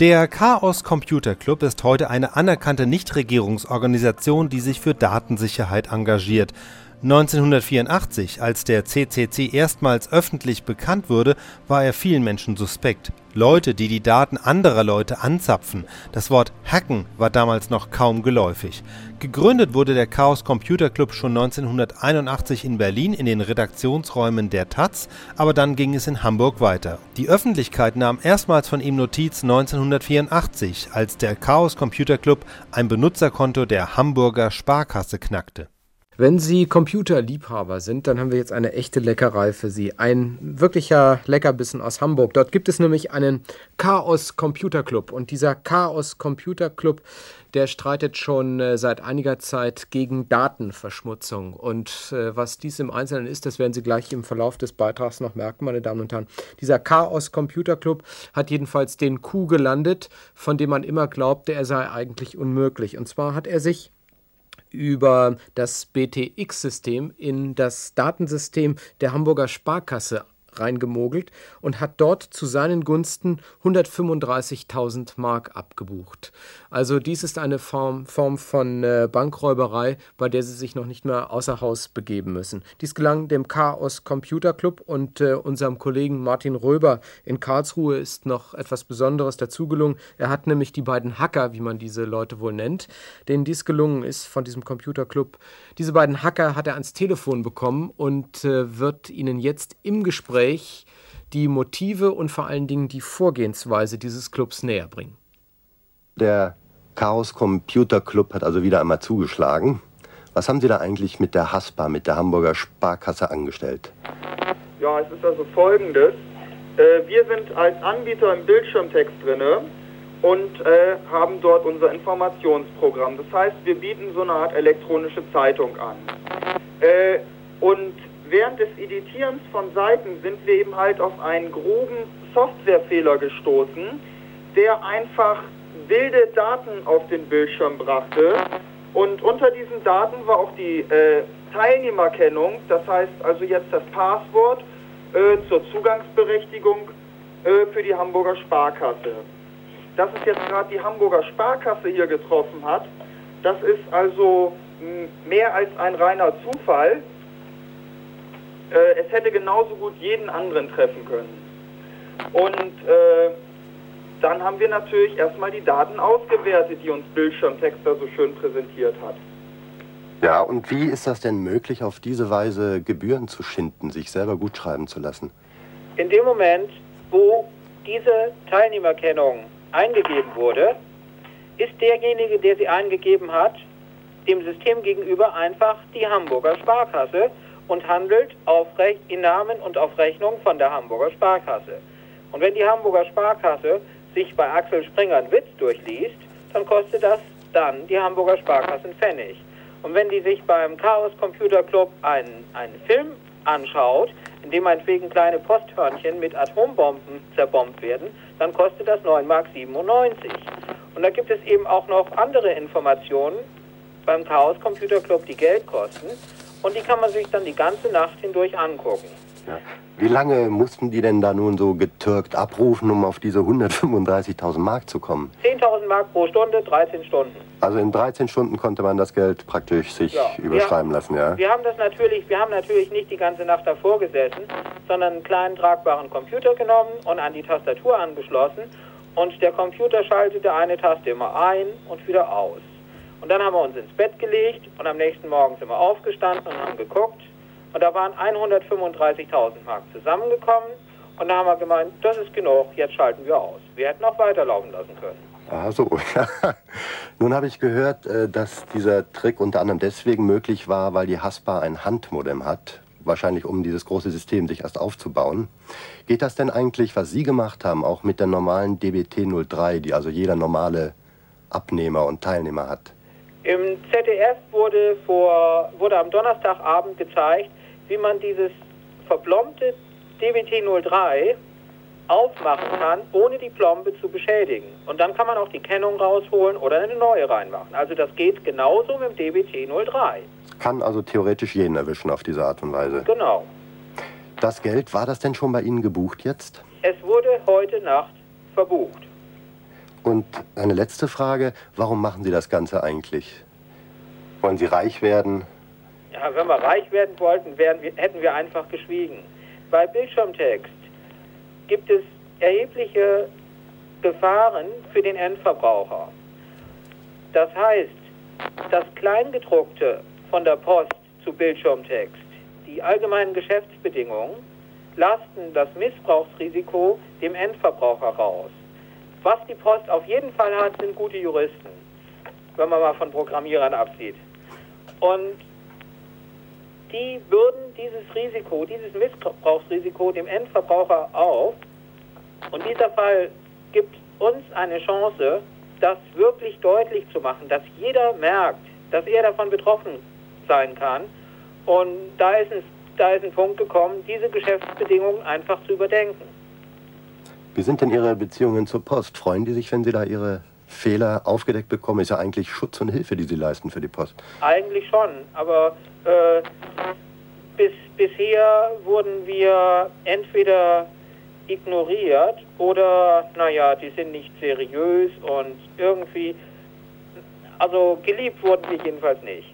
Der Chaos Computer Club ist heute eine anerkannte Nichtregierungsorganisation, die sich für Datensicherheit engagiert. 1984, als der CCC erstmals öffentlich bekannt wurde, war er vielen Menschen suspekt. Leute, die die Daten anderer Leute anzapfen. Das Wort Hacken war damals noch kaum geläufig. Gegründet wurde der Chaos Computer Club schon 1981 in Berlin in den Redaktionsräumen der Taz, aber dann ging es in Hamburg weiter. Die Öffentlichkeit nahm erstmals von ihm Notiz 1984, als der Chaos Computer Club ein Benutzerkonto der Hamburger Sparkasse knackte. Wenn Sie Computerliebhaber sind, dann haben wir jetzt eine echte Leckerei für Sie. Ein wirklicher Leckerbissen aus Hamburg. Dort gibt es nämlich einen Chaos Computer Club. Und dieser Chaos Computer Club, der streitet schon äh, seit einiger Zeit gegen Datenverschmutzung. Und äh, was dies im Einzelnen ist, das werden Sie gleich im Verlauf des Beitrags noch merken, meine Damen und Herren. Dieser Chaos Computer Club hat jedenfalls den Coup gelandet, von dem man immer glaubte, er sei eigentlich unmöglich. Und zwar hat er sich über das BTX-System in das Datensystem der Hamburger Sparkasse reingemogelt und hat dort zu seinen Gunsten 135.000 Mark abgebucht. Also dies ist eine Form, Form von äh, Bankräuberei, bei der sie sich noch nicht mehr außer Haus begeben müssen. Dies gelang dem Chaos Computer Club und äh, unserem Kollegen Martin Röber in Karlsruhe ist noch etwas Besonderes dazu gelungen. Er hat nämlich die beiden Hacker, wie man diese Leute wohl nennt, denen dies gelungen ist von diesem Computer Club. Diese beiden Hacker hat er ans Telefon bekommen und äh, wird ihnen jetzt im Gespräch Gespräch die Motive und vor allen Dingen die Vorgehensweise dieses Clubs näher bringen. Der Chaos Computer Club hat also wieder einmal zugeschlagen. Was haben Sie da eigentlich mit der HASPA, mit der Hamburger Sparkasse angestellt? Ja, es ist also folgendes. Äh, wir sind als Anbieter im Bildschirmtext drinne und äh, haben dort unser Informationsprogramm. Das heißt, wir bieten so eine Art elektronische Zeitung an. Äh, und während des Editierens von Seiten sind wir eben halt auf einen groben Softwarefehler gestoßen, der einfach wilde Daten auf den Bildschirm brachte. Und unter diesen Daten war auch die äh, Teilnehmerkennung, das heißt also jetzt das Passwort äh, zur Zugangsberechtigung äh, für die Hamburger Sparkasse. Dass es jetzt gerade die Hamburger Sparkasse hier getroffen hat, das ist also mehr als ein reiner Zufall äh, es hätte genauso gut jeden anderen treffen können. Und äh, dann haben wir natürlich erstmal die Daten ausgewertet, die uns Bildschirmtexter so schön präsentiert hat. Ja, und wie ist das denn möglich, auf diese Weise Gebühren zu schinden, sich selber gut schreiben zu lassen? In dem Moment, wo diese Teilnehmerkennung eingegeben wurde, ist derjenige, der sie eingegeben hat, dem System gegenüber einfach die Hamburger Sparkasse und handelt auf Recht, in Namen und auf Rechnung von der Hamburger Sparkasse. Und wenn die Hamburger Sparkasse sich bei Axel Springer einen Witz durchliest, dann kostet das dann die Hamburger Sparkasse einen Pfennig. Und wenn die sich beim Chaos Computer Club einen, einen Film anschaut, in dem meinetwegen kleine Posthörnchen mit Atombomben zerbombt werden, dann kostet das 9,97 Mark. Und da gibt es eben auch noch andere Informationen beim Chaos Computer Club, die Geld kosten. Und die kann man sich dann die ganze Nacht hindurch angucken. Ja. Wie lange mussten die denn da nun so getürkt abrufen, um auf diese 135.000 Mark zu kommen? 10.000 Mark pro Stunde, 13 Stunden. Also in 13 Stunden konnte man das Geld praktisch sich ja. überschreiben wir, lassen, ja? Wir haben das natürlich, wir haben natürlich nicht die ganze Nacht davor gesessen, sondern einen kleinen tragbaren Computer genommen und an die Tastatur angeschlossen und der Computer schaltete eine Taste immer ein und wieder aus. Und dann haben wir uns ins Bett gelegt und am nächsten Morgen sind wir aufgestanden und haben geguckt. Und da waren 135.000 Mark zusammengekommen. Und da haben wir gemeint, das ist genug, jetzt schalten wir aus. Wir hätten auch weiterlaufen lassen können. Ah, so. Nun habe ich gehört, äh, dass dieser Trick unter anderem deswegen möglich war, weil die Haspa ein Handmodem hat. Wahrscheinlich um dieses große System sich erst aufzubauen. Geht das denn eigentlich, was Sie gemacht haben, auch mit der normalen DBT03, die also jeder normale Abnehmer und Teilnehmer hat? Im ZDF wurde, vor, wurde am Donnerstagabend gezeigt, wie man dieses verblombte DBT03 aufmachen kann, ohne die Plombe zu beschädigen. Und dann kann man auch die Kennung rausholen oder eine neue reinmachen. Also das geht genauso mit dem DBT03. Kann also theoretisch jeden erwischen auf diese Art und Weise. Genau. Das Geld, war das denn schon bei Ihnen gebucht jetzt? Es wurde heute Nacht verbucht. Und eine letzte Frage, warum machen Sie das Ganze eigentlich? Wollen Sie reich werden? Ja, wenn wir reich werden wollten, wir, hätten wir einfach geschwiegen. Bei Bildschirmtext gibt es erhebliche Gefahren für den Endverbraucher. Das heißt, das Kleingedruckte von der Post zu Bildschirmtext, die allgemeinen Geschäftsbedingungen, lasten das Missbrauchsrisiko dem Endverbraucher raus. Was die Post auf jeden Fall hat, sind gute Juristen, wenn man mal von Programmierern absieht. Und die bürden dieses Risiko, dieses Missbrauchsrisiko dem Endverbraucher auf. Und dieser Fall gibt uns eine Chance, das wirklich deutlich zu machen, dass jeder merkt, dass er davon betroffen sein kann. Und da ist, ein, da ist ein Punkt gekommen, diese Geschäftsbedingungen einfach zu überdenken. Wie sind denn Ihre Beziehungen zur Post? Freuen die sich, wenn Sie da Ihre Fehler aufgedeckt bekommen? Ist ja eigentlich Schutz und Hilfe, die Sie leisten für die Post. Eigentlich schon, aber äh, bis, bisher wurden wir entweder ignoriert oder, naja, die sind nicht seriös und irgendwie, also geliebt wurden wir jedenfalls nicht.